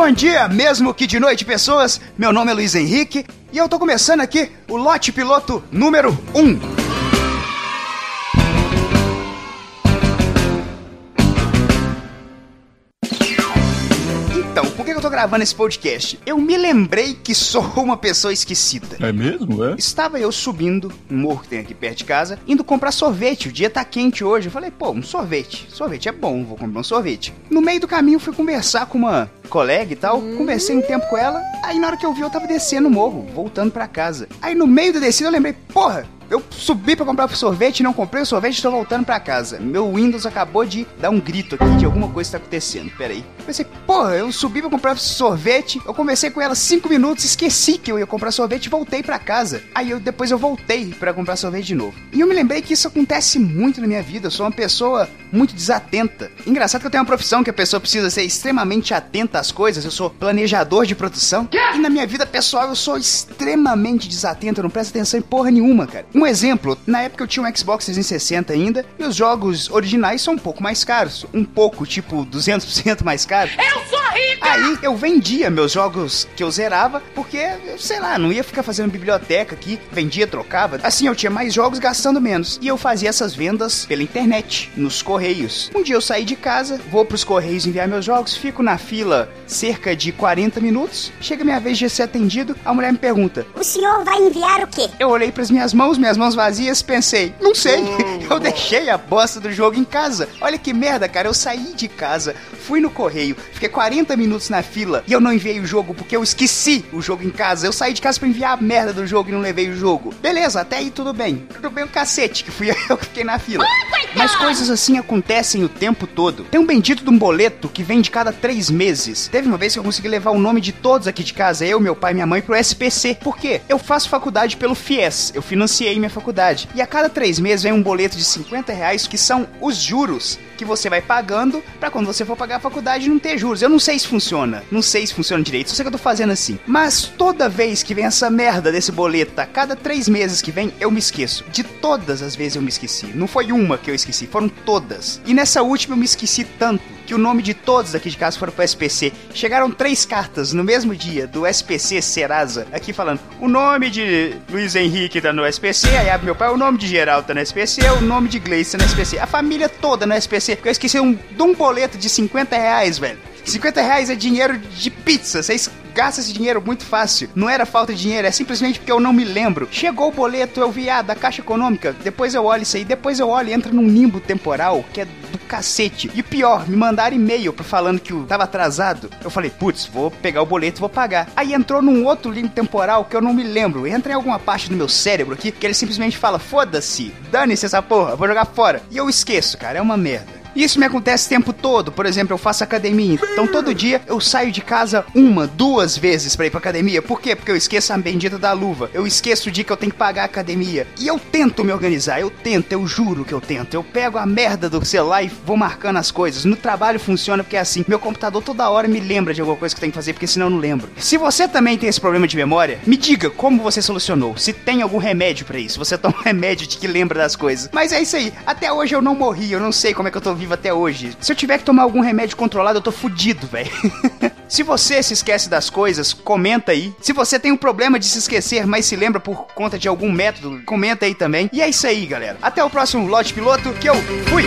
Bom dia, mesmo que de noite, pessoas. Meu nome é Luiz Henrique e eu tô começando aqui o lote piloto número 1. Então, por que eu tô gravando esse podcast? Eu me lembrei que sou uma pessoa esquecida. É mesmo, é? Estava eu subindo um morro que tem aqui perto de casa, indo comprar sorvete. O dia tá quente hoje. Eu falei, pô, um sorvete. Sorvete é bom, vou comprar um sorvete. No meio do caminho, fui conversar com uma colega e tal. Conversei um tempo com ela. Aí, na hora que eu vi, eu tava descendo o morro, voltando pra casa. Aí, no meio da descida, eu lembrei, porra, eu subi pra comprar sorvete, não comprei o sorvete e tô voltando pra casa. Meu Windows acabou de dar um grito aqui de alguma coisa que tá acontecendo. Pera aí. Pensei, porra, eu subi pra comprar sorvete, eu conversei com ela cinco minutos, esqueci que eu ia comprar sorvete e voltei pra casa. Aí eu, depois eu voltei pra comprar sorvete de novo. E eu me lembrei que isso acontece muito na minha vida. Eu sou uma pessoa muito desatenta. Engraçado que eu tenho uma profissão que a pessoa precisa ser extremamente atenta às coisas. Eu sou planejador de produção. E na minha vida pessoal eu sou extremamente desatento. Eu não presto atenção em porra nenhuma, cara. Um exemplo, na época eu tinha um Xbox 360 ainda, e os jogos originais são um pouco mais caros. Um pouco, tipo, 200% mais caros. Eu sou rica! Aí eu vendia meus jogos que eu zerava, porque, sei lá, não ia ficar fazendo biblioteca aqui, vendia, trocava. Assim eu tinha mais jogos gastando menos. E eu fazia essas vendas pela internet, nos correios. Um dia eu saí de casa, vou pros correios enviar meus jogos, fico na fila cerca de 40 minutos. Chega minha vez de ser atendido, a mulher me pergunta: O senhor vai enviar o quê? eu olhei pras minhas mãos, minhas mãos vazias, pensei, não sei, eu deixei a bosta do jogo em casa. Olha que merda, cara, eu saí de casa, fui no correio, fiquei 40 minutos na fila e eu não enviei o jogo porque eu esqueci o jogo em casa. Eu saí de casa pra enviar a merda do jogo e não levei o jogo. Beleza, até aí tudo bem. Tudo bem o cacete, que fui eu que fiquei na fila. Mas coisas assim acontecem o tempo todo. Tem um bendito de um boleto que vem de cada três meses. Teve uma vez que eu consegui levar o nome de todos aqui de casa, eu, meu pai e minha mãe, pro SPC. Por quê? Eu faço faculdade pelo FIES. Eu financiei minha faculdade. E a cada três meses vem um boleto de 50 reais que são os juros que você vai pagando pra quando você for pagar a faculdade não ter juros. Eu não sei se funciona. Não sei se funciona direito. Só sei que eu tô fazendo assim. Mas toda vez que vem essa merda desse boleto, a cada três meses que vem, eu me esqueço. De todas as vezes eu me esqueci. Não foi uma que eu esqueci, foram todas. E nessa última eu me esqueci tanto que o nome de todos daqui de casa foram pro SPC. Chegaram três cartas no mesmo dia do SPC Serasa, aqui falando o nome de Luiz Henrique tá no SPC, aí abre meu pai, o nome de Geraldo tá no SPC, o nome de Gleice tá no SPC, a família toda no SPC, porque eu esqueci um, de um boleto de 50 reais, velho. 50 reais é dinheiro de pizza, vocês gastam esse dinheiro muito fácil. Não era falta de dinheiro, é simplesmente porque eu não me lembro. Chegou o boleto, eu vi, ah, da Caixa Econômica, depois eu olho isso aí, depois eu olho e entra num limbo temporal, que é do cacete. E pior, me mandaram e-mail falando que eu tava atrasado. Eu falei, putz, vou pegar o boleto e vou pagar. Aí entrou num outro limbo temporal que eu não me lembro. Entra em alguma parte do meu cérebro aqui que ele simplesmente fala, foda-se, dane-se essa porra, vou jogar fora. E eu esqueço, cara, é uma merda. Isso me acontece o tempo todo. Por exemplo, eu faço academia. Então todo dia eu saio de casa uma, duas vezes pra ir pra academia. Por quê? Porque eu esqueço a bendita da luva. Eu esqueço o dia que eu tenho que pagar a academia. E eu tento me organizar. Eu tento, eu juro que eu tento. Eu pego a merda do celular e vou marcando as coisas. No trabalho funciona porque é assim. Meu computador toda hora me lembra de alguma coisa que eu tenho que fazer, porque senão eu não lembro. Se você também tem esse problema de memória, me diga como você solucionou. Se tem algum remédio pra isso. Você toma um remédio de que lembra das coisas. Mas é isso aí. Até hoje eu não morri. Eu não sei como é que eu tô vivo até hoje. Se eu tiver que tomar algum remédio controlado, eu tô fudido, velho. se você se esquece das coisas, comenta aí. Se você tem um problema de se esquecer, mas se lembra por conta de algum método, comenta aí também. E é isso aí, galera. Até o próximo lote piloto, que eu fui!